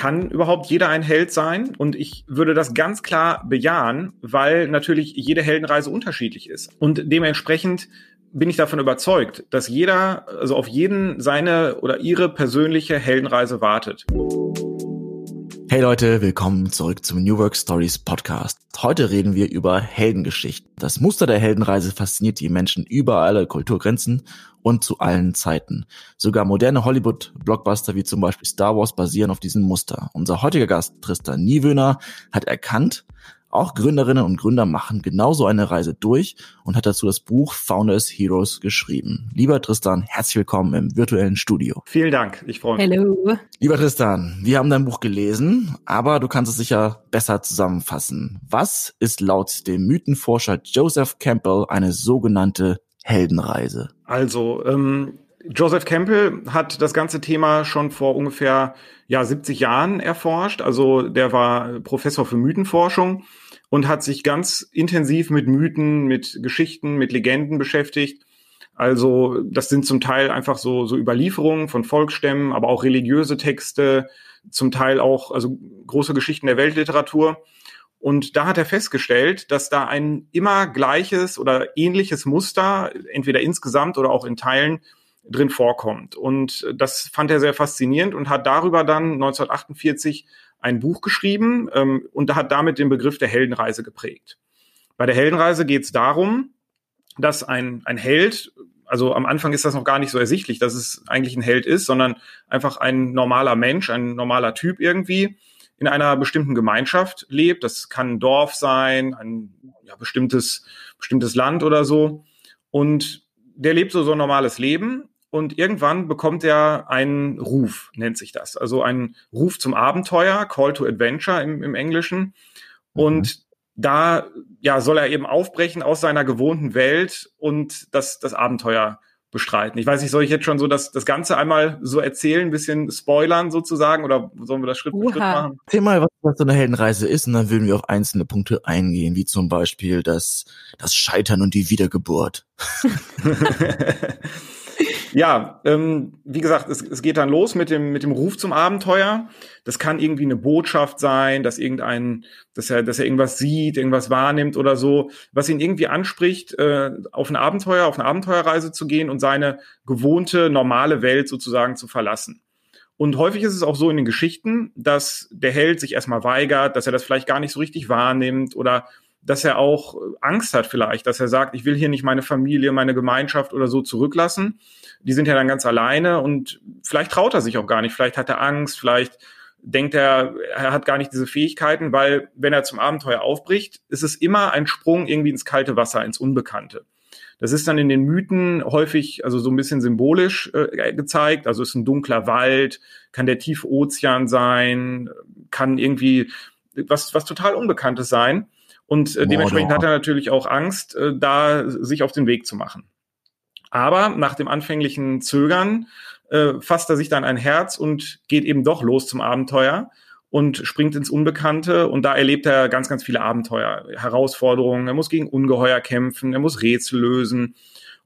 kann überhaupt jeder ein Held sein? Und ich würde das ganz klar bejahen, weil natürlich jede Heldenreise unterschiedlich ist. Und dementsprechend bin ich davon überzeugt, dass jeder, also auf jeden seine oder ihre persönliche Heldenreise wartet. Hey Leute, willkommen zurück zum New Work Stories Podcast. Heute reden wir über Heldengeschichten. Das Muster der Heldenreise fasziniert die Menschen über alle Kulturgrenzen und zu allen Zeiten. Sogar moderne Hollywood-Blockbuster wie zum Beispiel Star Wars basieren auf diesem Muster. Unser heutiger Gast Tristan Niewöhner hat erkannt, auch Gründerinnen und Gründer machen genauso eine Reise durch und hat dazu das Buch Founders Heroes geschrieben. Lieber Tristan, herzlich willkommen im virtuellen Studio. Vielen Dank, ich freue mich. Hallo. Lieber Tristan, wir haben dein Buch gelesen, aber du kannst es sicher besser zusammenfassen. Was ist laut dem Mythenforscher Joseph Campbell eine sogenannte Heldenreise? Also, ähm, Joseph Campbell hat das ganze Thema schon vor ungefähr ja 70 Jahren erforscht. Also der war Professor für Mythenforschung und hat sich ganz intensiv mit Mythen, mit Geschichten, mit Legenden beschäftigt. Also das sind zum Teil einfach so, so Überlieferungen von Volksstämmen, aber auch religiöse Texte, zum Teil auch also große Geschichten der Weltliteratur. Und da hat er festgestellt, dass da ein immer gleiches oder ähnliches Muster, entweder insgesamt oder auch in Teilen, drin vorkommt. Und das fand er sehr faszinierend und hat darüber dann 1948 ein Buch geschrieben ähm, und hat damit den Begriff der Heldenreise geprägt. Bei der Heldenreise geht es darum, dass ein, ein Held, also am Anfang ist das noch gar nicht so ersichtlich, dass es eigentlich ein Held ist, sondern einfach ein normaler Mensch, ein normaler Typ irgendwie in einer bestimmten Gemeinschaft lebt. Das kann ein Dorf sein, ein ja, bestimmtes, bestimmtes Land oder so. Und der lebt so so ein normales Leben und irgendwann bekommt er einen Ruf, nennt sich das. Also ein Ruf zum Abenteuer, Call to Adventure im, im Englischen. Mhm. Und da ja, soll er eben aufbrechen aus seiner gewohnten Welt und das, das Abenteuer bestreiten. Ich weiß nicht, soll ich jetzt schon so das, das Ganze einmal so erzählen, ein bisschen spoilern sozusagen oder sollen wir das Schritt für Schritt machen? Erzähl mal, was so eine Heldenreise ist und dann würden wir auf einzelne Punkte eingehen, wie zum Beispiel das, das Scheitern und die Wiedergeburt. Ja, ähm, wie gesagt, es, es geht dann los mit dem, mit dem Ruf zum Abenteuer. Das kann irgendwie eine Botschaft sein, dass irgendein, dass er, dass er irgendwas sieht, irgendwas wahrnimmt oder so, was ihn irgendwie anspricht, äh, auf ein Abenteuer, auf eine Abenteuerreise zu gehen und seine gewohnte, normale Welt sozusagen zu verlassen. Und häufig ist es auch so in den Geschichten, dass der Held sich erstmal weigert, dass er das vielleicht gar nicht so richtig wahrnimmt oder dass er auch Angst hat vielleicht, dass er sagt, ich will hier nicht meine Familie, meine Gemeinschaft oder so zurücklassen die sind ja dann ganz alleine und vielleicht traut er sich auch gar nicht, vielleicht hat er Angst, vielleicht denkt er, er hat gar nicht diese Fähigkeiten, weil wenn er zum Abenteuer aufbricht, ist es immer ein Sprung irgendwie ins kalte Wasser, ins Unbekannte. Das ist dann in den Mythen häufig, also so ein bisschen symbolisch äh, gezeigt. Also ist ein dunkler Wald, kann der tiefe Ozean sein, kann irgendwie was, was total Unbekanntes sein. Und äh, dementsprechend hat er natürlich auch Angst, äh, da sich auf den Weg zu machen. Aber nach dem anfänglichen Zögern äh, fasst er sich dann ein Herz und geht eben doch los zum Abenteuer und springt ins Unbekannte und da erlebt er ganz, ganz viele Abenteuer, Herausforderungen. Er muss gegen Ungeheuer kämpfen, er muss Rätsel lösen.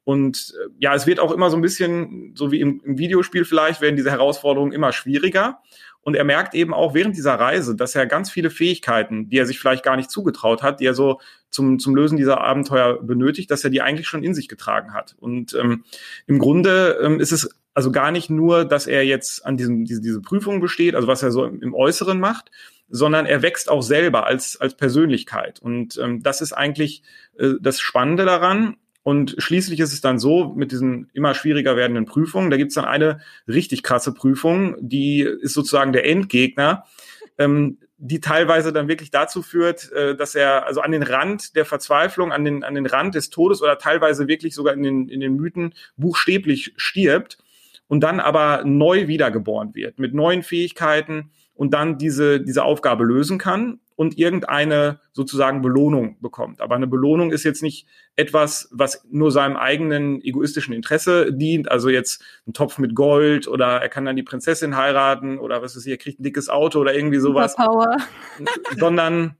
Und äh, ja, es wird auch immer so ein bisschen, so wie im, im Videospiel vielleicht, werden diese Herausforderungen immer schwieriger. Und er merkt eben auch während dieser Reise, dass er ganz viele Fähigkeiten, die er sich vielleicht gar nicht zugetraut hat, die er so zum, zum Lösen dieser Abenteuer benötigt, dass er die eigentlich schon in sich getragen hat. Und ähm, im Grunde ähm, ist es also gar nicht nur, dass er jetzt an diesem, diese, diese Prüfung besteht, also was er so im, im Äußeren macht, sondern er wächst auch selber als, als Persönlichkeit. Und ähm, das ist eigentlich äh, das Spannende daran. Und schließlich ist es dann so, mit diesen immer schwieriger werdenden Prüfungen, da gibt es dann eine richtig krasse Prüfung, die ist sozusagen der Endgegner, ähm, die teilweise dann wirklich dazu führt, äh, dass er also an den Rand der Verzweiflung, an den, an den Rand des Todes oder teilweise wirklich sogar in den, in den Mythen buchstäblich stirbt und dann aber neu wiedergeboren wird, mit neuen Fähigkeiten und dann diese, diese Aufgabe lösen kann und irgendeine sozusagen Belohnung bekommt. Aber eine Belohnung ist jetzt nicht etwas, was nur seinem eigenen egoistischen Interesse dient, also jetzt ein Topf mit Gold oder er kann dann die Prinzessin heiraten oder was ist hier, er kriegt ein dickes Auto oder irgendwie sowas. Power. Sondern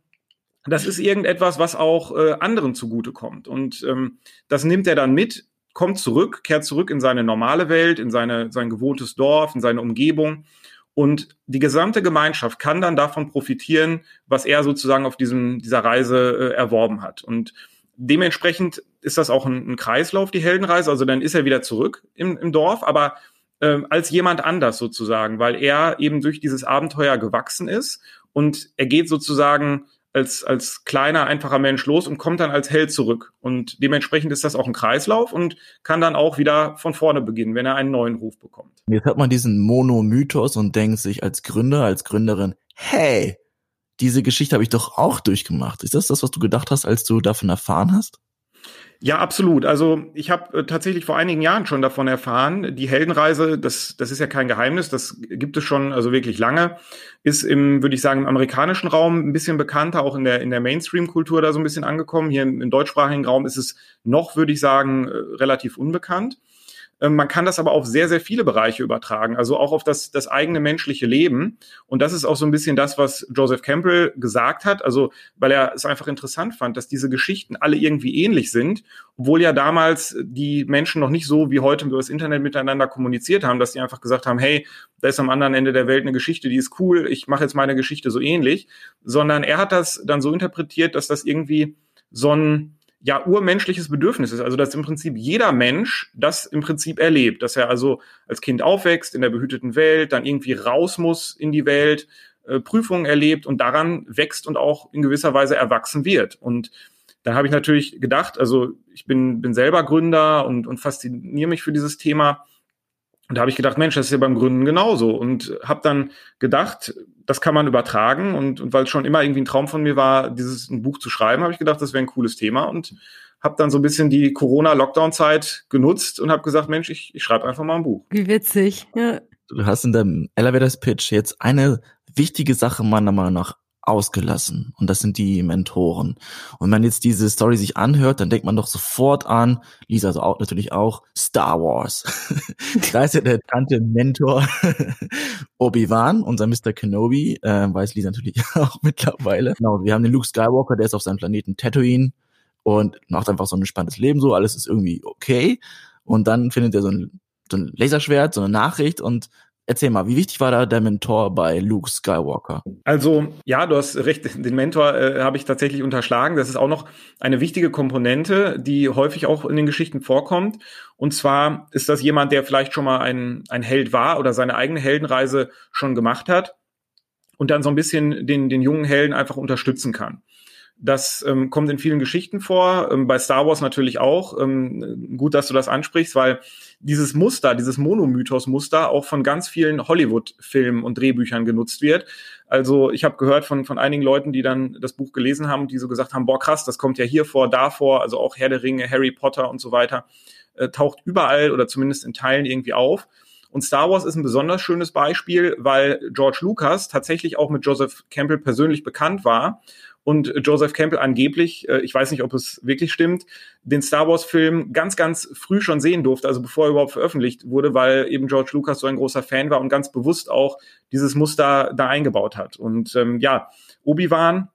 das ist irgendetwas, was auch äh, anderen zugutekommt. Und ähm, das nimmt er dann mit, kommt zurück, kehrt zurück in seine normale Welt, in seine, sein gewohntes Dorf, in seine Umgebung Und die gesamte Gemeinschaft kann dann davon profitieren, was er sozusagen auf diesem, dieser Reise äh, erworben hat. Und dementsprechend ist das auch ein, ein, Kreislauf, die Heldenreise. Also dann ist er wieder zurück im, im Dorf, aber äh, als jemand anders sozusagen, weil er eben durch dieses Abenteuer gewachsen ist und er geht sozusagen als, als kleiner, einfacher Mensch los und kommt dann als Held zurück. Und dementsprechend ist das auch ein Kreislauf und kann dann auch wieder von vorne beginnen, wenn er einen neuen Ruf bekommt. Jetzt hört man diesen Monomythos und denkt sich als Gründer, als Gründerin, hey, diese Geschichte habe ich doch auch durchgemacht. Ist das das, was du gedacht hast, als du davon erfahren hast? Ja, absolut. Also ich habe äh, tatsächlich vor einigen Jahren schon davon erfahren. Die Heldenreise, das, das ist ja kein Geheimnis, das gibt es schon also wirklich lange, ist im, würde ich sagen, im amerikanischen Raum ein bisschen bekannter, auch in der, in der Mainstream-Kultur da so ein bisschen angekommen. Hier im, im deutschsprachigen Raum ist es noch, würde ich sagen, äh, relativ unbekannt. Ähm, man kann das aber auf sehr, sehr viele Bereiche übertragen, also auch auf das, das eigene menschliche Leben. Und das ist auch so ein bisschen das, was Joseph Campbell gesagt hat, also weil er es einfach interessant fand, dass diese Geschichten alle irgendwie ähnlich sind, obwohl ja damals die Menschen noch nicht so wie heute über das Internet miteinander kommuniziert haben, dass die einfach gesagt haben, hey, da ist am anderen Ende der Welt eine Geschichte, die ist cool, ich mache jetzt meine Geschichte so ähnlich, sondern er hat das dann so interpretiert, dass das irgendwie so ein ja urmenschliches Bedürfnis ist. Also dass im Prinzip jeder Mensch das im Prinzip erlebt, dass er also als Kind aufwächst in der behüteten Welt, dann irgendwie raus muss in die Welt, äh, Prüfungen erlebt und daran wächst und auch in gewisser Weise erwachsen wird. Und dann habe ich natürlich gedacht, also ich bin, bin selber Gründer und, und fasziniere mich für dieses Thema. Und da habe ich gedacht, Mensch, das ist ja beim Gründen genauso. Und habe dann gedacht, das kann man übertragen. Und, und weil es schon immer irgendwie ein Traum von mir war, dieses ein Buch zu schreiben, habe ich gedacht, das wäre ein cooles Thema. Und habe dann so ein bisschen die Corona-Lockdown-Zeit genutzt und habe gesagt, Mensch, ich, ich schreibe einfach mal ein Buch. Wie witzig. Ja. Du hast in deinem Elevators-Pitch jetzt eine wichtige Sache meiner Meinung nach ausgelassen. Und das sind die Mentoren. Und wenn man jetzt diese Story sich anhört, dann denkt man doch sofort an, Lisa also auch, natürlich auch, Star Wars. da ist ja der tante Mentor Obi-Wan, unser Mr. Kenobi, äh, weiß Lisa natürlich auch mittlerweile. Genau, wir haben den Luke Skywalker, der ist auf seinem Planeten Tatooine und macht einfach so ein spannendes Leben so, alles ist irgendwie okay. Und dann findet er so ein, so ein Laserschwert, so eine Nachricht und Erzähl mal, wie wichtig war da der Mentor bei Luke Skywalker? Also, ja, du hast recht, den Mentor äh, habe ich tatsächlich unterschlagen. Das ist auch noch eine wichtige Komponente, die häufig auch in den Geschichten vorkommt. Und zwar ist das jemand, der vielleicht schon mal ein, ein Held war oder seine eigene Heldenreise schon gemacht hat und dann so ein bisschen den, den jungen Helden einfach unterstützen kann. Das ähm, kommt in vielen Geschichten vor, ähm, bei Star Wars natürlich auch. Ähm, gut, dass du das ansprichst, weil dieses Muster, dieses Monomythos-Muster auch von ganz vielen Hollywood-Filmen und Drehbüchern genutzt wird. Also ich habe gehört von, von einigen Leuten, die dann das Buch gelesen haben und die so gesagt haben, boah krass, das kommt ja hier vor, da vor, also auch Herr der Ringe, Harry Potter und so weiter, äh, taucht überall oder zumindest in Teilen irgendwie auf. Und Star Wars ist ein besonders schönes Beispiel, weil George Lucas tatsächlich auch mit Joseph Campbell persönlich bekannt war und Joseph Campbell angeblich, äh, ich weiß nicht, ob es wirklich stimmt, den Star Wars-Film ganz, ganz früh schon sehen durfte, also bevor er überhaupt veröffentlicht wurde, weil eben George Lucas so ein großer Fan war und ganz bewusst auch dieses Muster da eingebaut hat. Und ähm, ja, Obi-Wan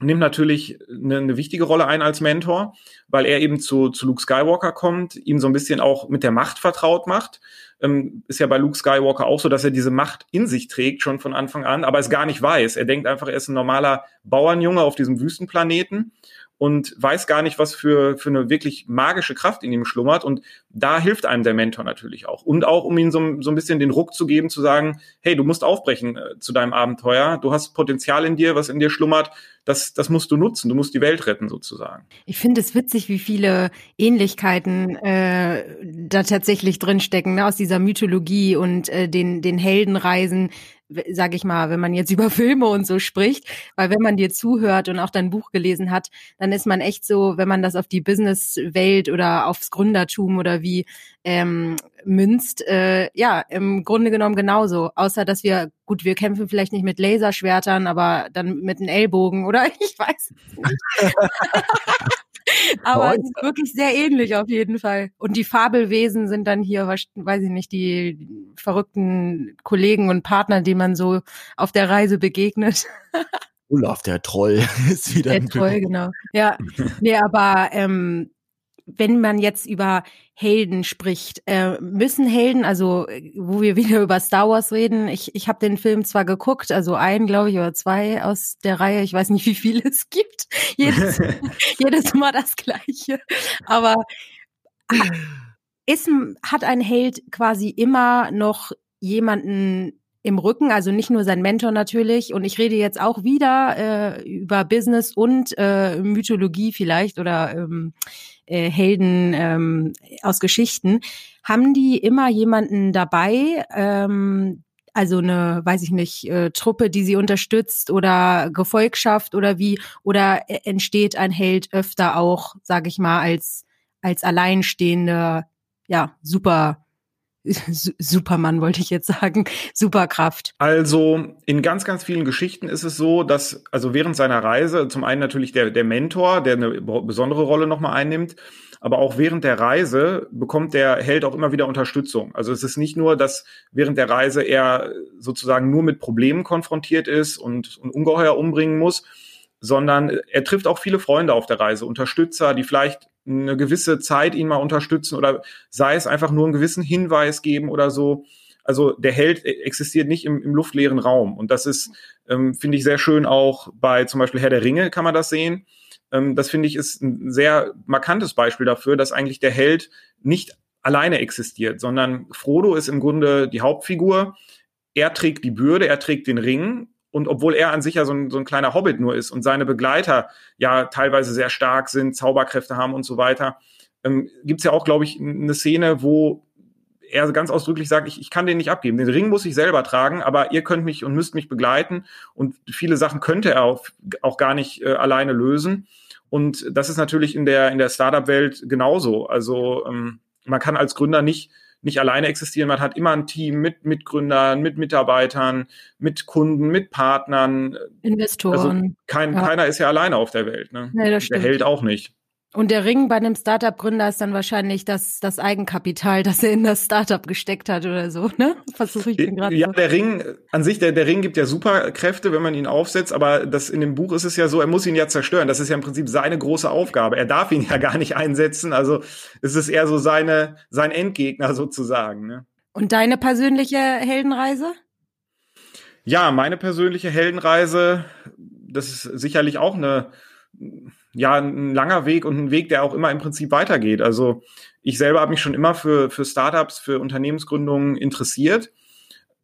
nimmt natürlich eine, eine wichtige Rolle ein als Mentor, weil er eben zu, zu Luke Skywalker kommt, ihm so ein bisschen auch mit der Macht vertraut macht ähm, ist ja bei Luke Skywalker auch so, dass er diese Macht in sich trägt schon von Anfang an, aber es gar nicht weiß. Er denkt einfach, er ist ein normaler Bauernjunge auf diesem Wüstenplaneten und weiß gar nicht, was für, für eine wirklich magische Kraft in ihm schlummert. Und da hilft einem der Mentor natürlich auch. Und auch, um ihm so, so ein bisschen den Ruck zu geben, zu sagen, hey, du musst aufbrechen äh, zu deinem Abenteuer. Du hast Potenzial in dir, was in dir schlummert. Das, das musst du nutzen. Du musst die Welt retten, sozusagen. Ich finde es witzig, wie viele Ähnlichkeiten äh, da tatsächlich drinstecken, ne? aus dieser Mythologie und äh, den, den Heldenreisen sage ich mal, wenn man jetzt über Filme und so spricht, weil wenn man dir zuhört und auch dein Buch gelesen hat, dann ist man echt so, wenn man das auf die Businesswelt oder aufs Gründertum oder wie ähm, münzt, äh, ja, im Grunde genommen genauso. Außer dass wir, gut, wir kämpfen vielleicht nicht mit Laserschwertern, aber dann mit einem Ellbogen, oder? Ich weiß nicht. Aber es ist wirklich sehr ähnlich auf jeden Fall. Und die Fabelwesen sind dann hier, weiß ich nicht, die verrückten Kollegen und Partner, die man so auf der Reise begegnet. Olaf, der Troll, ist wieder Der Troll, genau. Ja, nee, aber ähm, wenn man jetzt über Helden spricht, äh, müssen Helden, also wo wir wieder über Star Wars reden, ich, ich habe den Film zwar geguckt, also einen, glaube ich, oder zwei aus der Reihe, ich weiß nicht, wie viele es gibt. Jedes, jedes Mal das gleiche. Aber ist, hat ein Held quasi immer noch jemanden im Rücken, also nicht nur sein Mentor natürlich. Und ich rede jetzt auch wieder äh, über Business und äh, Mythologie vielleicht oder ähm, äh, Helden ähm, aus Geschichten. Haben die immer jemanden dabei, ähm, also eine, weiß ich nicht, äh, Truppe, die sie unterstützt oder Gefolgschaft oder wie? Oder äh, entsteht ein Held öfter auch, sage ich mal, als als alleinstehende, ja, super Supermann wollte ich jetzt sagen, Superkraft. Also in ganz, ganz vielen Geschichten ist es so, dass also während seiner Reise zum einen natürlich der, der Mentor, der eine besondere Rolle nochmal einnimmt, aber auch während der Reise bekommt der Held auch immer wieder Unterstützung. Also es ist nicht nur, dass während der Reise er sozusagen nur mit Problemen konfrontiert ist und, und Ungeheuer umbringen muss, sondern er trifft auch viele Freunde auf der Reise, Unterstützer, die vielleicht eine gewisse Zeit ihn mal unterstützen oder sei es einfach nur einen gewissen Hinweis geben oder so. Also der Held existiert nicht im, im luftleeren Raum. Und das ist, ähm, finde ich, sehr schön auch bei zum Beispiel Herr der Ringe kann man das sehen. Ähm, das finde ich ist ein sehr markantes Beispiel dafür, dass eigentlich der Held nicht alleine existiert, sondern Frodo ist im Grunde die Hauptfigur. Er trägt die Bürde, er trägt den Ring und obwohl er an sich ja so ein, so ein kleiner Hobbit nur ist und seine Begleiter ja teilweise sehr stark sind, Zauberkräfte haben und so weiter, ähm, gibt es ja auch, glaube ich, eine Szene, wo er ganz ausdrücklich sagt, ich, ich kann den nicht abgeben. Den Ring muss ich selber tragen, aber ihr könnt mich und müsst mich begleiten. Und viele Sachen könnte er auch, auch gar nicht äh, alleine lösen. Und das ist natürlich in der, in der Startup-Welt genauso. Also ähm, man kann als Gründer nicht nicht alleine existieren. Man hat immer ein Team mit Mitgründern, mit Mitarbeitern, mit Kunden, mit Partnern. Investoren. Also kein, ja. keiner ist ja alleine auf der Welt. Ne? Nee, das stimmt. Der hält auch nicht. Und der Ring bei einem Startup-Gründer ist dann wahrscheinlich das, das Eigenkapital, das er in das Startup gesteckt hat oder so, ne? Versuche ich gerade. Ja, so. der Ring an sich, der, der Ring gibt ja Superkräfte, wenn man ihn aufsetzt, aber das in dem Buch ist es ja so, er muss ihn ja zerstören. Das ist ja im Prinzip seine große Aufgabe. Er darf ihn ja gar nicht einsetzen. Also es ist eher so seine, sein Endgegner sozusagen. Ne? Und deine persönliche Heldenreise? Ja, meine persönliche Heldenreise, das ist sicherlich auch eine ja ein langer Weg und ein Weg, der auch immer im Prinzip weitergeht. Also ich selber habe mich schon immer für, für Startups, für Unternehmensgründungen interessiert.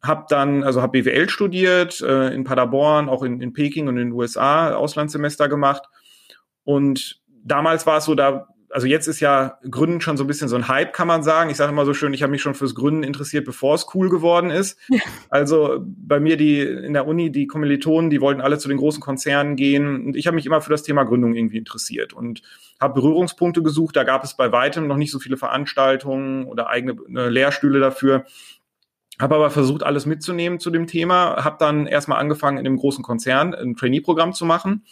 Hab dann, also habe BWL studiert, äh, in Paderborn, auch in, in Peking und in den USA Auslandssemester gemacht. Und damals war es so, da also jetzt ist ja Gründen schon so ein bisschen so ein Hype, kann man sagen. Ich sage immer so schön, ich habe mich schon fürs Gründen interessiert, bevor es cool geworden ist. Ja. Also bei mir die in der Uni, die Kommilitonen, die wollten alle zu den großen Konzernen gehen und ich habe mich immer für das Thema Gründung irgendwie interessiert und habe Berührungspunkte gesucht. Da gab es bei weitem noch nicht so viele Veranstaltungen oder eigene äh, Lehrstühle dafür. Habe aber versucht, alles mitzunehmen zu dem Thema. Habe dann erstmal angefangen, in einem großen Konzern ein Trainee-Programm zu machen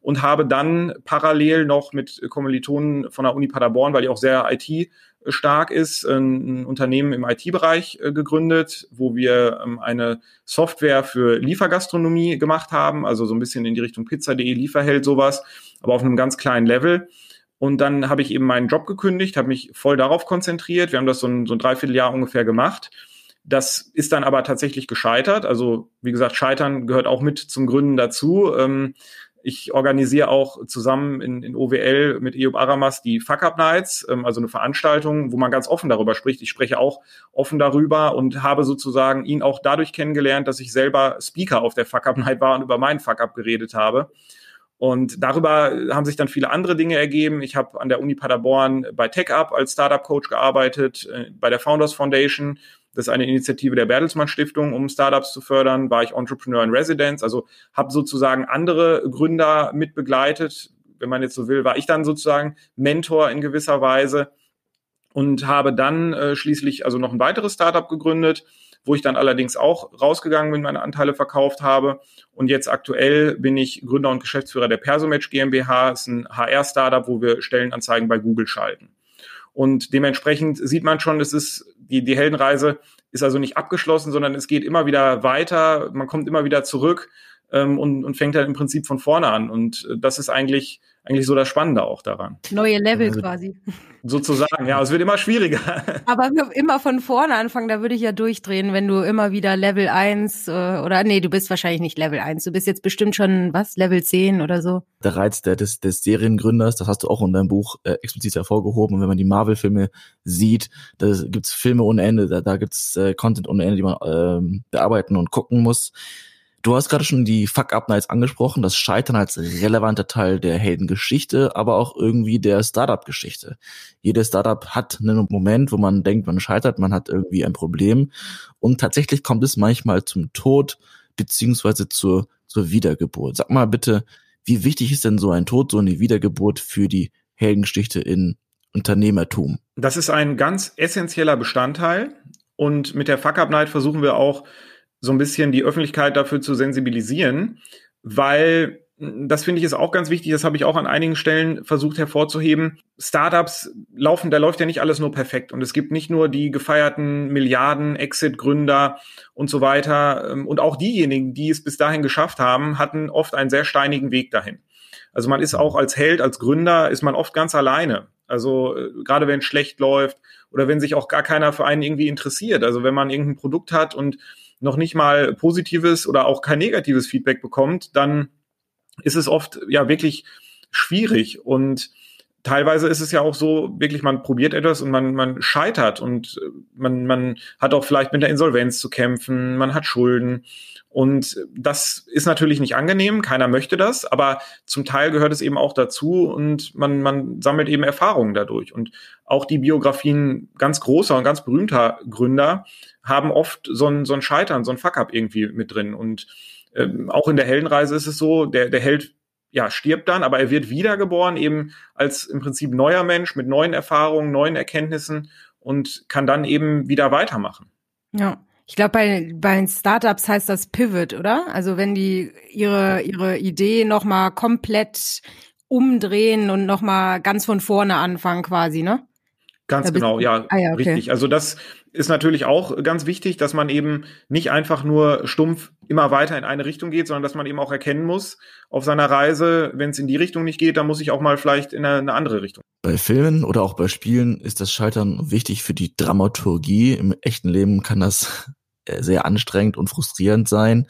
und habe dann parallel noch mit Kommilitonen von der Uni Paderborn, weil die auch sehr IT stark ist, ein Unternehmen im IT-Bereich äh, gegründet, wo wir ähm, eine Software für Liefergastronomie gemacht haben, also so ein bisschen in die Richtung Pizza.de, Lieferheld, sowas, aber auf einem ganz kleinen Level. Und dann habe ich eben meinen Job gekündigt, habe mich voll darauf konzentriert. Wir haben das so ein, so ein Dreivierteljahr ungefähr gemacht. Das ist dann aber tatsächlich gescheitert. Also wie gesagt, Scheitern gehört auch mit zum Gründen dazu. Ähm, ich organisiere auch zusammen in, in OWL mit Eob Aramas die Fuck Up Nights, ähm, also eine Veranstaltung, wo man ganz offen darüber spricht. Ich spreche auch offen darüber und habe sozusagen ihn auch dadurch kennengelernt, dass ich selber Speaker auf der Fuck Up Night war und über meinen Fuck Up geredet habe. Und darüber haben sich dann viele andere Dinge ergeben. Ich habe an der Uni Paderborn bei TechUp als Startup Coach gearbeitet, äh, bei der Founders Foundation das ist eine Initiative der Bertelsmann Stiftung, um Startups zu fördern. War ich Entrepreneur in Residence, also habe sozusagen andere Gründer mit begleitet. Wenn man jetzt so will, war ich dann sozusagen Mentor in gewisser Weise und habe dann äh, schließlich also noch ein weiteres Startup gegründet, wo ich dann allerdings auch rausgegangen bin, meine Anteile verkauft habe. Und jetzt aktuell bin ich Gründer und Geschäftsführer der Persomatch GmbH. Ist ein HR-Startup, wo wir Stellenanzeigen bei Google schalten. Und dementsprechend sieht man schon, es ist die, die Heldenreise ist also nicht abgeschlossen, sondern es geht immer wieder weiter, man kommt immer wieder zurück ähm, und, und fängt dann im Prinzip von vorne an. Und äh, das ist eigentlich eigentlich so das Spannende auch daran. Neue Level also, quasi. Sozusagen, ja, es wird immer schwieriger. Aber immer von vorne anfangen, da würde ich ja durchdrehen, wenn du immer wieder Level 1 äh, oder nee, du bist wahrscheinlich nicht Level 1, du bist jetzt bestimmt schon, was, Level 10 oder so. Der Reiz der, des, des Seriengründers, das hast du auch in deinem Buch äh, explizit hervorgehoben. Und wenn man die Marvel-Filme sieht, da gibt's Filme ohne Ende, da, da gibt's äh, Content ohne Ende, die man ähm, bearbeiten und gucken muss. Du hast gerade schon die Fuck-Up-Nights angesprochen, das Scheitern als relevanter Teil der Heldengeschichte, aber auch irgendwie der Startup-Geschichte. Jedes Startup hat einen Moment, wo man denkt, man scheitert, man hat irgendwie ein Problem und tatsächlich kommt es manchmal zum Tod beziehungsweise zur, zur Wiedergeburt. Sag mal bitte, wie wichtig ist denn so ein Tod, so eine Wiedergeburt für die Heldengeschichte in Unternehmertum? Das ist ein ganz essentieller Bestandteil und mit der Fuck-Up-Night versuchen wir auch so ein bisschen die Öffentlichkeit dafür zu sensibilisieren, weil das finde ich ist auch ganz wichtig, das habe ich auch an einigen Stellen versucht hervorzuheben. Startups laufen, da läuft ja nicht alles nur perfekt und es gibt nicht nur die gefeierten Milliarden Exit-Gründer und so weiter ähm, und auch diejenigen, die es bis dahin geschafft haben, hatten oft einen sehr steinigen Weg dahin. Also man ist auch als Held, als Gründer, ist man oft ganz alleine. Also äh, gerade wenn es schlecht läuft oder wenn sich auch gar keiner für einen irgendwie interessiert. Also wenn man irgendein Produkt hat und noch nicht mal positives oder auch kein negatives Feedback bekommt, dann ist es oft ja wirklich schwierig und teilweise ist es ja auch so, wirklich, man probiert etwas und man, man scheitert und man, man hat auch vielleicht mit der Insolvenz zu kämpfen, man hat Schulden. Und das ist natürlich nicht angenehm, keiner möchte das, aber zum Teil gehört es eben auch dazu und man, man sammelt eben Erfahrungen dadurch. Und auch die Biografien ganz großer und ganz berühmter Gründer haben oft so ein, so ein Scheitern, so ein Fuck-up irgendwie mit drin. Und ähm, auch in der Heldenreise ist es so, der, der Held ja, stirbt dann, aber er wird wiedergeboren, eben als im Prinzip neuer Mensch mit neuen Erfahrungen, neuen Erkenntnissen und kann dann eben wieder weitermachen. Ja. Ich glaube, bei, bei Startups heißt das Pivot, oder? Also wenn die ihre, ihre Idee nochmal komplett umdrehen und nochmal ganz von vorne anfangen quasi, ne? Ganz genau, ja, ah, ja okay. richtig. Also das ist natürlich auch ganz wichtig, dass man eben nicht einfach nur stumpf immer weiter in eine Richtung geht, sondern dass man eben auch erkennen muss auf seiner Reise, wenn es in die Richtung nicht geht, dann muss ich auch mal vielleicht in eine, eine, andere Richtung. Bei Filmen oder auch bei Spielen ist das Scheitern wichtig für die Dramaturgie. Im echten Leben kann das äh, sehr anstrengend und frustrierend sein.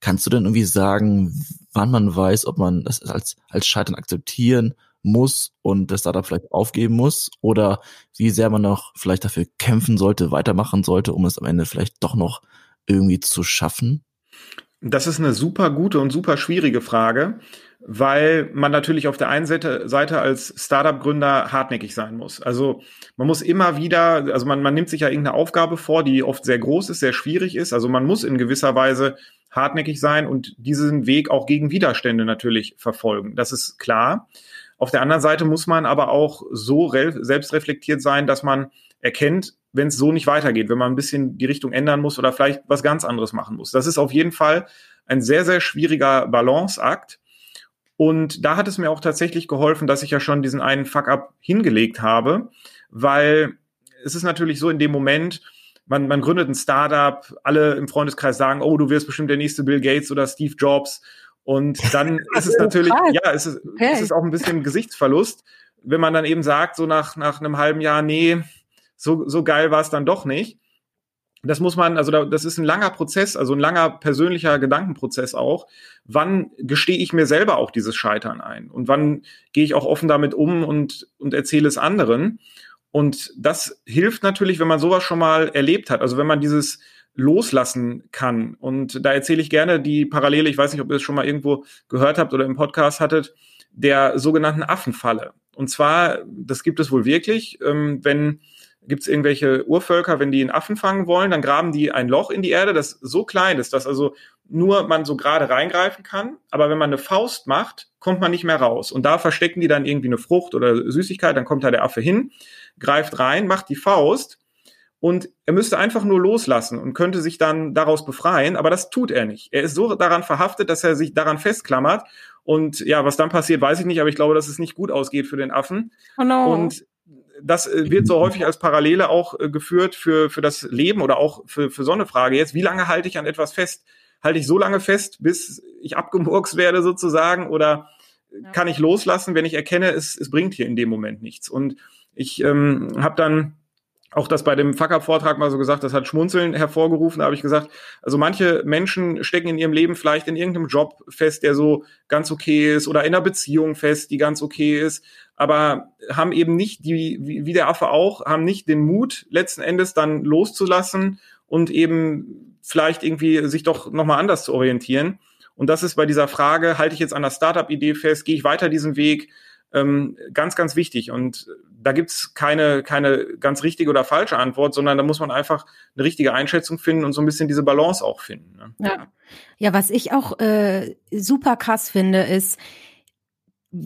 Kannst du denn irgendwie sagen, wann man weiß, ob man das als, als Scheitern akzeptieren muss und das Startup vielleicht aufgeben muss oder wie sehr man noch vielleicht dafür kämpfen sollte, weitermachen sollte, um es am Ende vielleicht doch noch irgendwie zu schaffen? Das ist eine super gute und super schwierige Frage, weil man natürlich auf der einen Seite, Seite als Startup-Gründer hartnäckig sein muss. Also man muss immer wieder, also man, man nimmt sich ja irgendeine Aufgabe vor, die oft sehr groß ist, sehr schwierig ist. Also man muss in gewisser Weise hartnäckig sein und diesen Weg auch gegen Widerstände natürlich verfolgen. Das ist klar. Auf der anderen Seite muss man aber auch so selbstreflektiert sein, dass man erkennt, wenn es so nicht weitergeht, wenn man ein bisschen die Richtung ändern muss oder vielleicht was ganz anderes machen muss. Das ist auf jeden Fall ein sehr, sehr schwieriger Balanceakt. Und da hat es mir auch tatsächlich geholfen, dass ich ja schon diesen einen Fuck-up hingelegt habe, weil es ist natürlich so in dem Moment, man, man gründet ein Startup, alle im Freundeskreis sagen, oh, du wirst bestimmt der nächste Bill Gates oder Steve Jobs. Und dann ist es natürlich, ja, es ist, okay. es ist auch ein bisschen Gesichtsverlust, wenn man dann eben sagt, so nach, nach einem halben Jahr, nee, so, so geil war es dann doch nicht. Das muss man, also das ist ein langer Prozess, also ein langer persönlicher Gedankenprozess auch. Wann gestehe ich mir selber auch dieses Scheitern ein? Und wann gehe ich auch offen damit um und, und erzähle es anderen? Und das hilft natürlich, wenn man sowas schon mal erlebt hat. Also wenn man dieses, loslassen kann. Und da erzähle ich gerne die Parallele, ich weiß nicht, ob ihr es schon mal irgendwo gehört habt oder im Podcast hattet, der sogenannten Affenfalle. Und zwar, das gibt es wohl wirklich, ähm, wenn gibt es irgendwelche Urvölker, wenn die einen Affen fangen wollen, dann graben die ein Loch in die Erde, das so klein ist, dass also nur man so gerade reingreifen kann. Aber wenn man eine Faust macht, kommt man nicht mehr raus. Und da verstecken die dann irgendwie eine Frucht oder Süßigkeit, dann kommt da der Affe hin, greift rein, macht die Faust und er müsste einfach nur loslassen und könnte sich dann daraus befreien, aber das tut er nicht. Er ist so daran verhaftet, dass er sich daran festklammert und ja, was dann passiert, weiß ich nicht, aber ich glaube, dass es nicht gut ausgeht für den Affen. Oh no. Und das äh, wird so häufig als Parallele auch äh, geführt für, für das Leben oder auch für, für so eine Frage jetzt. Wie lange halte ich an etwas fest? Halte ich so lange fest, bis ich abgemurks werde sozusagen oder ja. kann ich loslassen, wenn ich erkenne, es, es bringt hier in dem Moment nichts. Und ich ähm, habe dann auch das bei dem Fuck-Up-Vortrag mal so gesagt, das hat Schmunzeln hervorgerufen. Da habe ich gesagt, also manche Menschen stecken in ihrem Leben vielleicht in irgendeinem Job fest, der so ganz okay ist, oder in einer Beziehung fest, die ganz okay ist, aber haben eben nicht die, wie, der Affe auch, haben nicht den Mut, letzten Endes dann loszulassen und eben vielleicht irgendwie sich doch nochmal anders zu orientieren. Und das ist bei dieser Frage, halte ich jetzt an der Startup-Idee fest, gehe ich weiter diesen Weg, ähm, ganz, ganz wichtig. Und da gibt's keine, keine ganz richtige oder falsche Antwort, sondern da muss man einfach eine richtige Einschätzung finden und so ein bisschen diese Balance auch finden. Ne? Ja. ja, was ich auch äh, super krass finde, ist,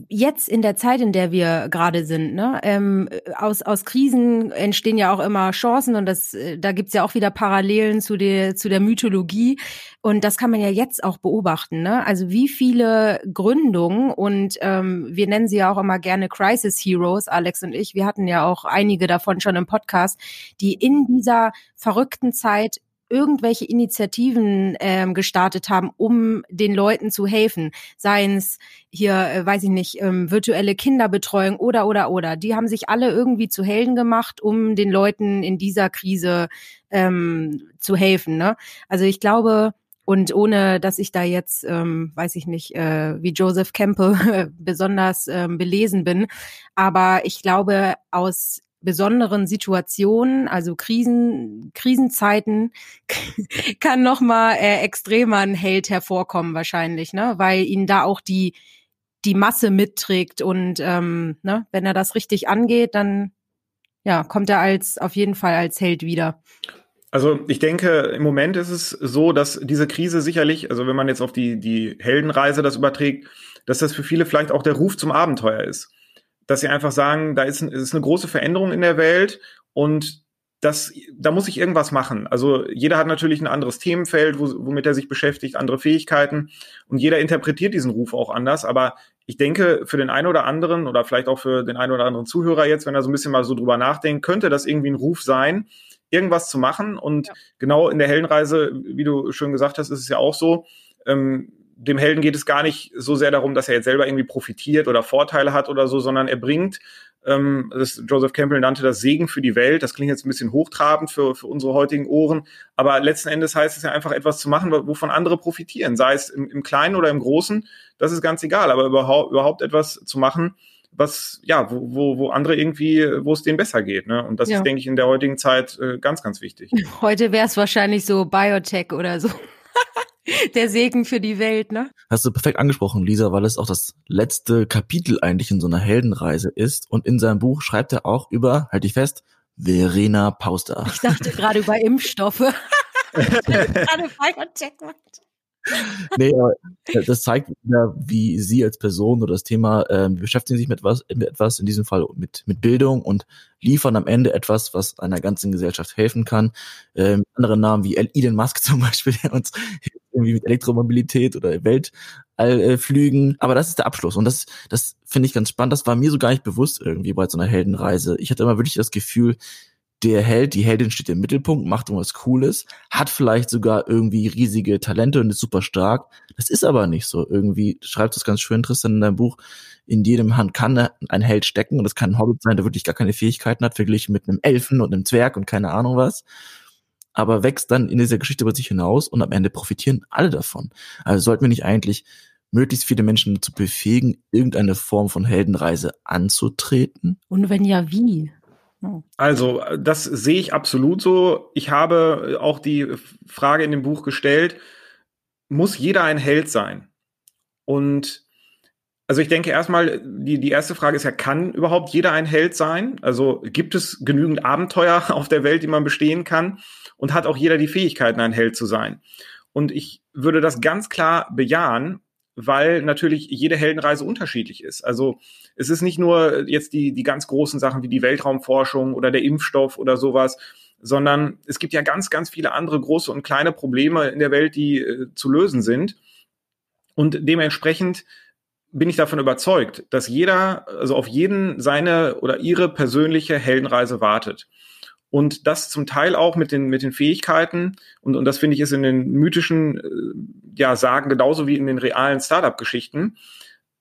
jetzt in der Zeit, in der wir gerade sind, ne, ähm, aus, aus Krisen entstehen ja auch immer Chancen und das, äh, da gibt's ja auch wieder Parallelen zu der, zu der Mythologie. Und das kann man ja jetzt auch beobachten, ne? Also wie viele Gründungen und ähm, wir nennen sie ja auch immer gerne Crisis Heroes, Alex und ich, wir hatten ja auch einige davon schon im Podcast, die in dieser verrückten Zeit irgendwelche Initiativen ähm, gestartet haben, um den Leuten zu helfen. Seien es hier, äh, weiß ich nicht, ähm, virtuelle Kinderbetreuung oder oder oder. Die haben sich alle irgendwie zu Helden gemacht, um den Leuten in dieser Krise ähm, zu helfen. Ne? Also ich glaube, und ohne, dass ich da jetzt, ähm, weiß ich nicht, äh, wie Joseph Campbell besonders ähm, belesen bin, aber ich glaube, aus besonderen Situationen, also Krisen, Krisenzeiten, kann noch mal äh, extremer ein Held hervorkommen wahrscheinlich, ne, weil ihn da auch die die Masse mitträgt und ähm, ne, wenn er das richtig angeht, dann ja kommt er als auf jeden Fall als Held wieder. Also ich denke, im Moment ist es so, dass diese Krise sicherlich, also wenn man jetzt auf die die Heldenreise das überträgt, dass das für viele vielleicht auch der Ruf zum Abenteuer ist dass sie einfach sagen, da ist, ist eine große Veränderung in der Welt und das, da muss ich irgendwas machen. Also jeder hat natürlich ein anderes Themenfeld, wo, womit er sich beschäftigt, andere Fähigkeiten und jeder interpretiert diesen Ruf auch anders. Aber ich denke, für den einen oder anderen oder vielleicht auch für den einen oder anderen Zuhörer jetzt, wenn er so ein bisschen mal so drüber nachdenkt, könnte das irgendwie ein Ruf sein, irgendwas zu machen. Und ja. genau in der Heldenreise, wie du schön gesagt hast, ist es ja auch so, ähm, dem Helden geht es gar nicht so sehr darum, dass er jetzt selber irgendwie profitiert oder Vorteile hat oder so, sondern er bringt, ähm, das, Joseph Campbell nannte das Segen für die Welt. Das klingt jetzt ein bisschen hochtrabend für, für unsere heutigen Ohren, aber letzten Endes heißt es ja einfach etwas zu machen, wovon andere profitieren, sei es im, im Kleinen oder im Großen, das ist ganz egal, aber überhaupt, überhaupt etwas zu machen, was, ja, wo, wo, wo andere irgendwie, wo es denen besser geht. Ne? Und das ja. ist, denke ich, in der heutigen Zeit äh, ganz, ganz wichtig. Heute wäre es wahrscheinlich so Biotech oder so. der Segen für die Welt, ne? Hast du perfekt angesprochen, Lisa, weil es auch das letzte Kapitel eigentlich in so einer Heldenreise ist. Und in seinem Buch schreibt er auch über, halt dich fest, Verena Pauster. Ich dachte gerade über Impfstoffe. gerade nee, aber das zeigt ja, wie Sie als Person oder das Thema äh, beschäftigen sich mit etwas, mit etwas, in diesem Fall mit, mit Bildung und liefern am Ende etwas, was einer ganzen Gesellschaft helfen kann. Ähm, andere Namen wie Elon Musk zum Beispiel, der uns irgendwie mit Elektromobilität oder Weltallflügen. Aber das ist der Abschluss. Und das, das finde ich ganz spannend. Das war mir so gar nicht bewusst irgendwie bei so einer Heldenreise. Ich hatte immer wirklich das Gefühl, der Held, die Heldin steht im Mittelpunkt, macht irgendwas Cooles, hat vielleicht sogar irgendwie riesige Talente und ist super stark. Das ist aber nicht so. Irgendwie schreibt es ganz schön, Tristan, in deinem Buch, in jedem Hand kann ein Held stecken und das kann ein Hobbit sein, der wirklich gar keine Fähigkeiten hat, verglichen mit einem Elfen und einem Zwerg und keine Ahnung was. Aber wächst dann in dieser Geschichte über sich hinaus und am Ende profitieren alle davon. Also sollten wir nicht eigentlich möglichst viele Menschen dazu befähigen, irgendeine Form von Heldenreise anzutreten? Und wenn ja, wie? Also, das sehe ich absolut so. Ich habe auch die Frage in dem Buch gestellt, muss jeder ein Held sein? Und also ich denke erstmal, die, die erste Frage ist ja, kann überhaupt jeder ein Held sein? Also gibt es genügend Abenteuer auf der Welt, die man bestehen kann? Und hat auch jeder die Fähigkeiten, ein Held zu sein? Und ich würde das ganz klar bejahen, weil natürlich jede Heldenreise unterschiedlich ist. Also es ist nicht nur jetzt die, die ganz großen Sachen wie die Weltraumforschung oder der Impfstoff oder sowas, sondern es gibt ja ganz, ganz viele andere große und kleine Probleme in der Welt, die äh, zu lösen sind. Und dementsprechend bin ich davon überzeugt, dass jeder, also auf jeden seine oder ihre persönliche Heldenreise wartet. Und das zum Teil auch mit den mit den Fähigkeiten. Und und das finde ich ist in den mythischen äh, ja Sagen genauso wie in den realen Startup Geschichten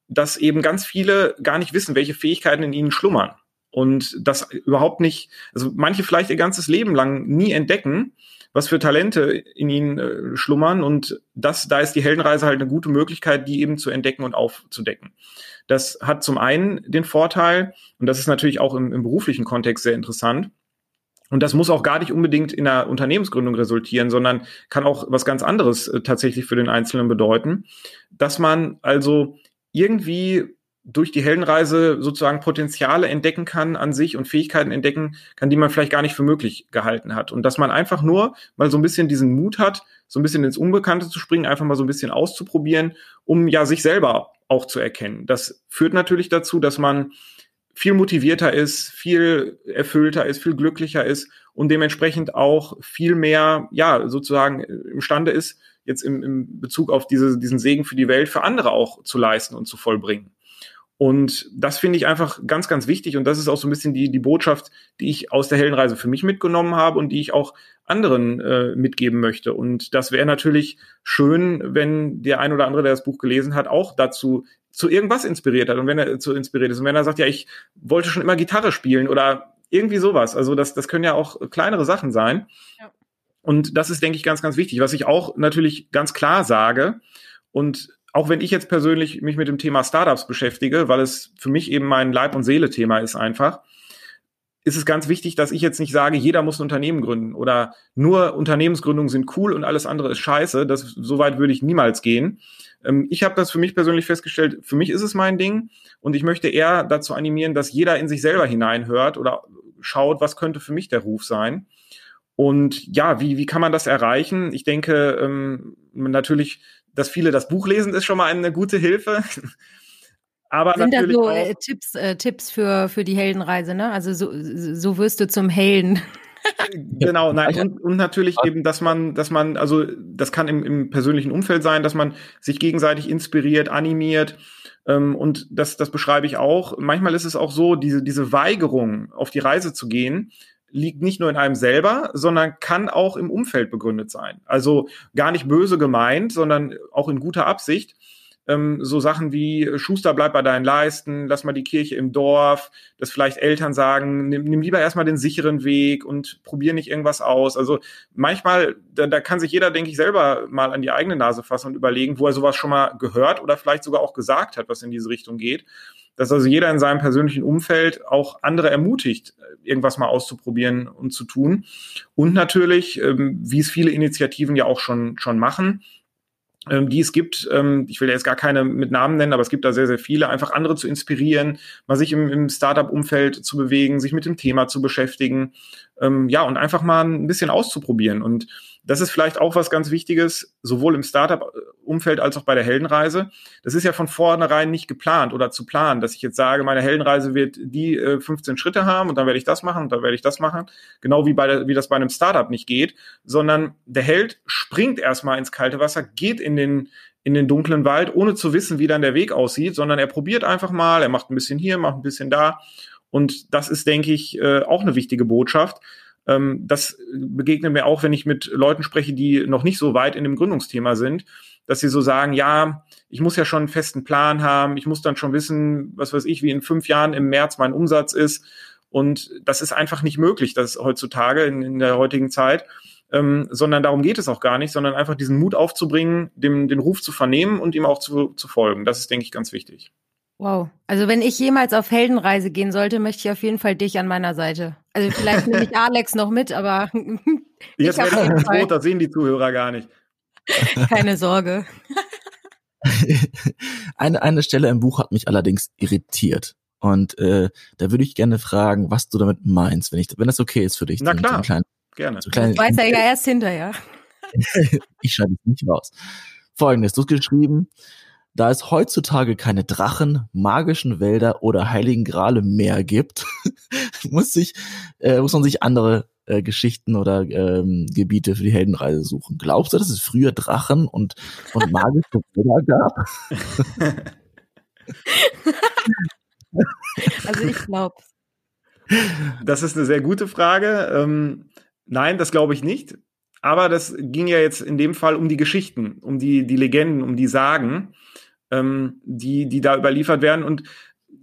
dass eben ganz viele gar nicht wissen, welche Fähigkeiten in ihnen schlummern. Und das überhaupt nicht, also manche vielleicht ihr ganzes Leben lang nie entdecken, was für Talente in ihnen äh, schlummern und das, da ist die Heldenreise halt eine gute Möglichkeit, die eben zu entdecken und aufzudecken. Das hat zum einen den Vorteil, und das ist natürlich auch im, im beruflichen Kontext sehr interessant, und das muss auch gar nicht unbedingt in einer Unternehmensgründung resultieren, sondern kann auch was ganz anderes äh, tatsächlich für den Einzelnen bedeuten, dass man also irgendwie durch die Heldenreise sozusagen Potenziale entdecken kann an sich und Fähigkeiten entdecken kann, die man vielleicht gar nicht für möglich gehalten hat. Und dass man einfach nur mal so ein bisschen diesen Mut hat, so ein bisschen ins Unbekannte zu springen, einfach mal so ein bisschen auszuprobieren, um ja sich selber auch zu erkennen. Das führt natürlich dazu, dass man viel motivierter ist, viel erfüllter ist, viel glücklicher ist und dementsprechend auch viel mehr, ja, sozusagen imstande ist, jetzt im, im Bezug auf diese, diesen Segen für die Welt für andere auch zu leisten und zu vollbringen. Und das finde ich einfach ganz, ganz wichtig. Und das ist auch so ein bisschen die, die Botschaft, die ich aus der Heldenreise für mich mitgenommen habe und die ich auch anderen äh, mitgeben möchte. Und das wäre natürlich schön, wenn der ein oder andere, der das Buch gelesen hat, auch dazu zu irgendwas inspiriert hat und wenn er zu inspiriert ist und wenn er sagt, ja, ich wollte schon immer Gitarre spielen oder irgendwie sowas. Also das, das können ja auch kleinere Sachen sein. Ja. Und das ist, denke ich, ganz, ganz wichtig. Was ich auch natürlich ganz klar sage und auch wenn ich jetzt persönlich mich mit dem Thema Startups beschäftige, weil es für mich eben mein Leib- und Seele-Thema ist einfach, ist es ganz wichtig, dass ich jetzt nicht sage, jeder muss ein Unternehmen gründen oder nur Unternehmensgründungen sind cool und alles andere ist scheiße. Das, so weit würde ich niemals gehen. Ähm, ich habe das für mich persönlich festgestellt, für mich ist es mein Ding und ich möchte eher dazu animieren, dass jeder in sich selber hineinhört oder schaut, was könnte für mich der Ruf sein. Und ja, wie, wie kann man das erreichen? Ich denke, ähm, natürlich dass viele das Buch lesen, ist schon mal eine gute Hilfe. Aber Sind da so äh, Tipps, äh, Tipps für, für die Heldenreise, ne? Also so, so wirst du zum Helden. genau, nein, und, und natürlich eben, dass man, dass man, also das kann im, im persönlichen Umfeld sein, dass man sich gegenseitig inspiriert, animiert. Ähm, und das, das beschreibe ich auch. Manchmal ist es auch so, diese, diese Weigerung, auf die Reise zu gehen, liegt nicht nur in einem selber, sondern kann auch im Umfeld begründet sein. Also gar nicht böse gemeint, sondern auch in guter Absicht. Ähm, so Sachen wie Schuster bleib bei deinen Leisten, lass mal die Kirche im Dorf, dass vielleicht Eltern sagen, nimm, nimm lieber erstmal den sicheren Weg und probier nicht irgendwas aus. Also manchmal, da, da kann sich jeder, denke ich, selber mal an die eigene Nase fassen und überlegen, wo er sowas schon mal gehört oder vielleicht sogar auch gesagt hat, was in diese Richtung geht dass also jeder in seinem persönlichen Umfeld auch andere ermutigt, irgendwas mal auszuprobieren und zu tun. Und natürlich, ähm, wie es viele Initiativen ja auch schon, schon machen, ähm, die es gibt, ähm, ich will jetzt gar keine mit Namen nennen, aber es gibt da sehr, sehr viele, einfach andere zu inspirieren, mal sich im, im Startup-Umfeld zu bewegen, sich mit dem Thema zu beschäftigen, ähm, ja, und einfach mal ein bisschen auszuprobieren. Und das ist vielleicht auch was ganz Wichtiges, sowohl im Startup-Umfeld als auch bei der Heldenreise. Das ist ja von vornherein nicht geplant oder zu planen, dass ich jetzt sage, meine Heldenreise wird die äh, 15 Schritte haben und dann werde ich das machen und dann werde ich das machen. Genau wie, bei der, wie das bei einem Startup nicht geht, sondern der Held springt erstmal ins kalte Wasser, geht in den, in den dunklen Wald, ohne zu wissen, wie dann der Weg aussieht, sondern er probiert einfach mal, er macht ein bisschen hier, macht ein bisschen da. Und das ist, denke ich, äh, auch eine wichtige Botschaft, ähm, das begegnet mir auch, wenn ich mit Leuten spreche, die noch nicht so weit in dem Gründungsthema sind, dass sie so sagen, ja, ich muss ja schon einen festen Plan haben, ich muss dann schon wissen, was weiß ich, wie in fünf Jahren im März mein Umsatz ist. Und das ist einfach nicht möglich, das heutzutage in, in der heutigen Zeit. Ähm, sondern darum geht es auch gar nicht, sondern einfach diesen Mut aufzubringen, dem, den Ruf zu vernehmen und ihm auch zu, zu folgen. Das ist, denke ich, ganz wichtig. Wow. Also wenn ich jemals auf Heldenreise gehen sollte, möchte ich auf jeden Fall dich an meiner Seite. Also vielleicht nehme ich Alex noch mit, aber jetzt werde ich rot, das sehen die Zuhörer gar nicht. Keine Sorge. eine, eine Stelle im Buch hat mich allerdings irritiert. Und äh, da würde ich gerne fragen, was du damit meinst, wenn ich, wenn das okay ist für dich. Na klar, so kleinen, gerne. So kleinen, weiß er ja erst hinterher. ich schreibe es nicht raus. Folgendes, du hast geschrieben, da es heutzutage keine Drachen, magischen Wälder oder heiligen Grale mehr gibt, muss, sich, äh, muss man sich andere äh, Geschichten oder ähm, Gebiete für die Heldenreise suchen. Glaubst du, dass es früher Drachen und, und magische Wälder gab? also ich glaube. Das ist eine sehr gute Frage. Ähm, nein, das glaube ich nicht. Aber das ging ja jetzt in dem Fall um die Geschichten, um die, die Legenden, um die Sagen. Ähm, die, die da überliefert werden. Und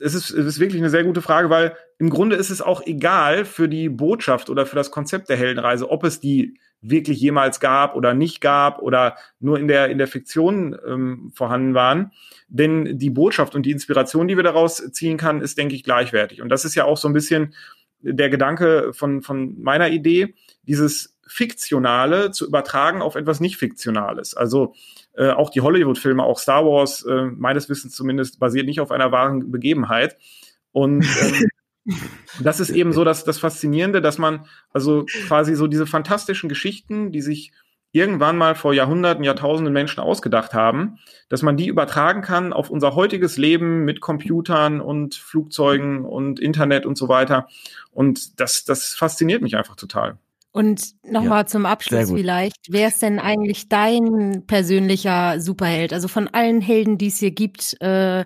es ist, es ist wirklich eine sehr gute Frage, weil im Grunde ist es auch egal für die Botschaft oder für das Konzept der Heldenreise, ob es die wirklich jemals gab oder nicht gab oder nur in der, in der Fiktion ähm, vorhanden waren. Denn die Botschaft und die Inspiration, die wir daraus ziehen kann, ist, denke ich, gleichwertig. Und das ist ja auch so ein bisschen der Gedanke von, von meiner Idee, dieses Fiktionale zu übertragen auf etwas nicht Fiktionales. Also äh, auch die Hollywood-Filme, auch Star Wars, äh, meines Wissens zumindest, basiert nicht auf einer wahren Begebenheit. Und ähm, das ist eben so das, das Faszinierende, dass man also quasi so diese fantastischen Geschichten, die sich irgendwann mal vor Jahrhunderten, Jahrtausenden Menschen ausgedacht haben, dass man die übertragen kann auf unser heutiges Leben mit Computern und Flugzeugen und Internet und so weiter. Und das, das fasziniert mich einfach total. Und nochmal ja, zum Abschluss vielleicht, wer ist denn eigentlich dein persönlicher Superheld? Also von allen Helden, die es hier gibt, äh,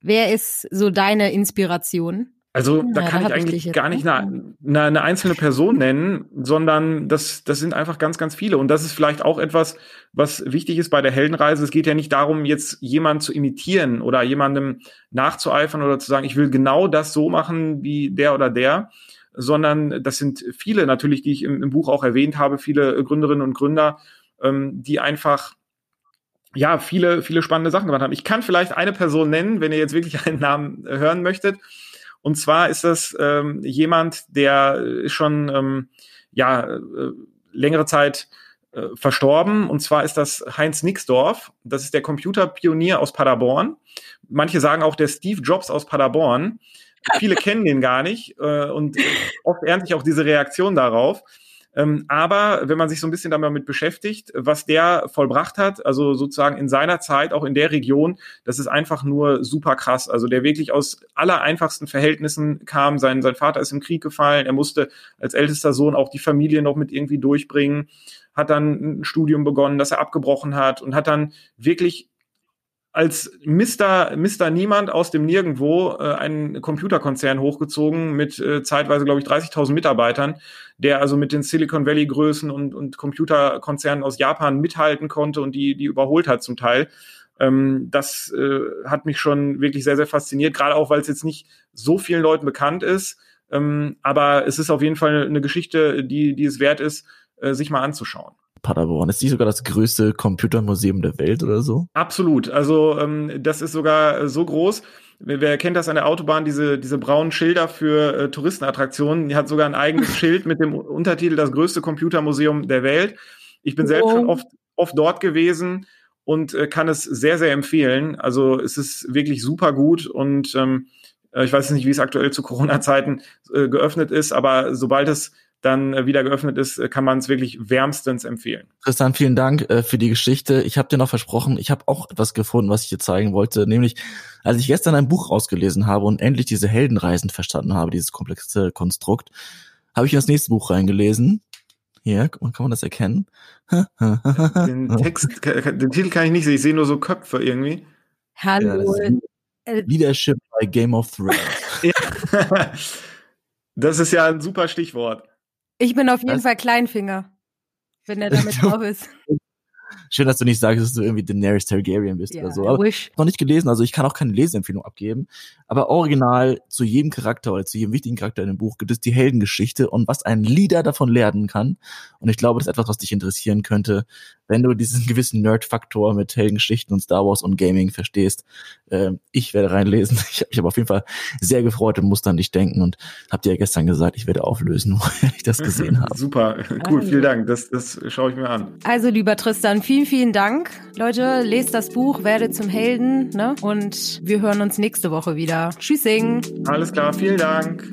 wer ist so deine Inspiration? Also da ja, kann da ich eigentlich ich gar nicht ne? eine, eine, eine, einzelne Person nennen, sondern das, das sind einfach ganz, ganz viele. Und das ist vielleicht auch etwas, was wichtig ist bei der Heldenreise. Es geht ja nicht darum, jetzt jemanden zu imitieren oder jemandem nachzueifern oder zu sagen, ich will genau das so machen wie der oder der, sondern das sind viele natürlich, die ich im, im Buch auch erwähnt habe, viele Gründerinnen und Gründer, ähm, die einfach ja, viele, viele spannende Sachen gemacht haben. Ich kann vielleicht eine Person nennen, wenn ihr jetzt wirklich einen Namen hören möchtet. Und zwar ist das ähm, jemand, der schon ähm, ja äh, längere Zeit äh, verstorben. Und zwar ist das Heinz Nixdorf. Das ist der Computerpionier aus Paderborn. Manche sagen auch der Steve Jobs aus Paderborn. Viele kennen den gar nicht äh, und oft ernte ich auch diese Reaktion darauf. Ähm, aber wenn man sich so ein bisschen damit beschäftigt, was der vollbracht hat, also sozusagen in seiner Zeit, auch in der Region, das ist einfach nur super krass. Also der wirklich aus aller einfachsten Verhältnissen kam. Sein, sein Vater ist im Krieg gefallen. Er musste als ältester Sohn auch die Familie noch mit irgendwie durchbringen hat dann ein Studium begonnen, das er abgebrochen hat und hat dann wirklich als Mr. Mr. Niemand aus dem Nirgendwo äh, einen Computerkonzern hochgezogen mit äh, zeitweise, glaube ich, 30.000 Mitarbeitern, der also mit den Silicon Valley Größen und, und Computerkonzernen aus Japan mithalten konnte und die, die überholt hat zum Teil. Ähm, das äh, hat mich schon wirklich sehr, sehr fasziniert, gerade auch, weil es jetzt nicht so vielen Leuten bekannt ist. Ähm, aber es ist auf jeden Fall eine Geschichte, die, die es wert ist, äh, sich mal anzuschauen. Paderborn. Ist die sogar das größte Computermuseum der Welt oder so? Absolut. Also ähm, das ist sogar äh, so groß. Wer, kennt das an der Autobahn, diese, diese braunen Schilder für äh, Touristenattraktionen? Die hat sogar ein eigenes Schild mit dem Untertitel Das größte Computermuseum der Welt. Ich bin selbst oh. schon oft, oft dort gewesen und äh, kann es sehr, sehr empfehlen. Also es ist wirklich super gut und ähm, äh, ich weiß nicht, wie es aktuell zu Corona-Zeiten äh, geöffnet ist, aber sobald es dann äh, wieder geöffnet ist, äh, kann man es wirklich wärmstens empfehlen. Tristan, vielen Dank äh, für die Geschichte. Ich habe dir noch versprochen, ich habe auch etwas gefunden, was ich dir zeigen wollte, nämlich als ich gestern ein Buch ausgelesen habe und endlich diese Heldenreisen verstanden habe, dieses komplexe Konstrukt, habe ich das nächste Buch reingelesen. Hier, kann man das erkennen? Den Text, den Titel kann ich nicht sehen, ich sehe nur so Köpfe irgendwie. Hallo. Ja, Leadership by Game of Thrones. Ja. Das ist ja ein super Stichwort. Ich bin auf jeden Was? Fall Kleinfinger, wenn er damit drauf ist. Schön, dass du nicht sagst, dass du irgendwie Daenerys Targaryen bist yeah, oder so. Aber ich noch nicht gelesen, also ich kann auch keine Leseempfehlung abgeben. Aber original zu jedem Charakter oder zu jedem wichtigen Charakter in dem Buch gibt es die Heldengeschichte und was ein Leader davon lernen kann. Und ich glaube, das ist etwas, was dich interessieren könnte, wenn du diesen gewissen Nerd-Faktor mit Heldengeschichten und Star Wars und Gaming verstehst. Äh, ich werde reinlesen. Ich habe mich aber auf jeden Fall sehr gefreut und muss an dich denken und habe dir ja gestern gesagt, ich werde auflösen, wo ich das gesehen habe. Super, cool, vielen Dank. Das, das schaue ich mir an. Also lieber Tristan, vielen, vielen Dank. Leute, lest das Buch, werde zum Helden ne? und wir hören uns nächste Woche wieder. Tschüssing. Alles klar, vielen Dank.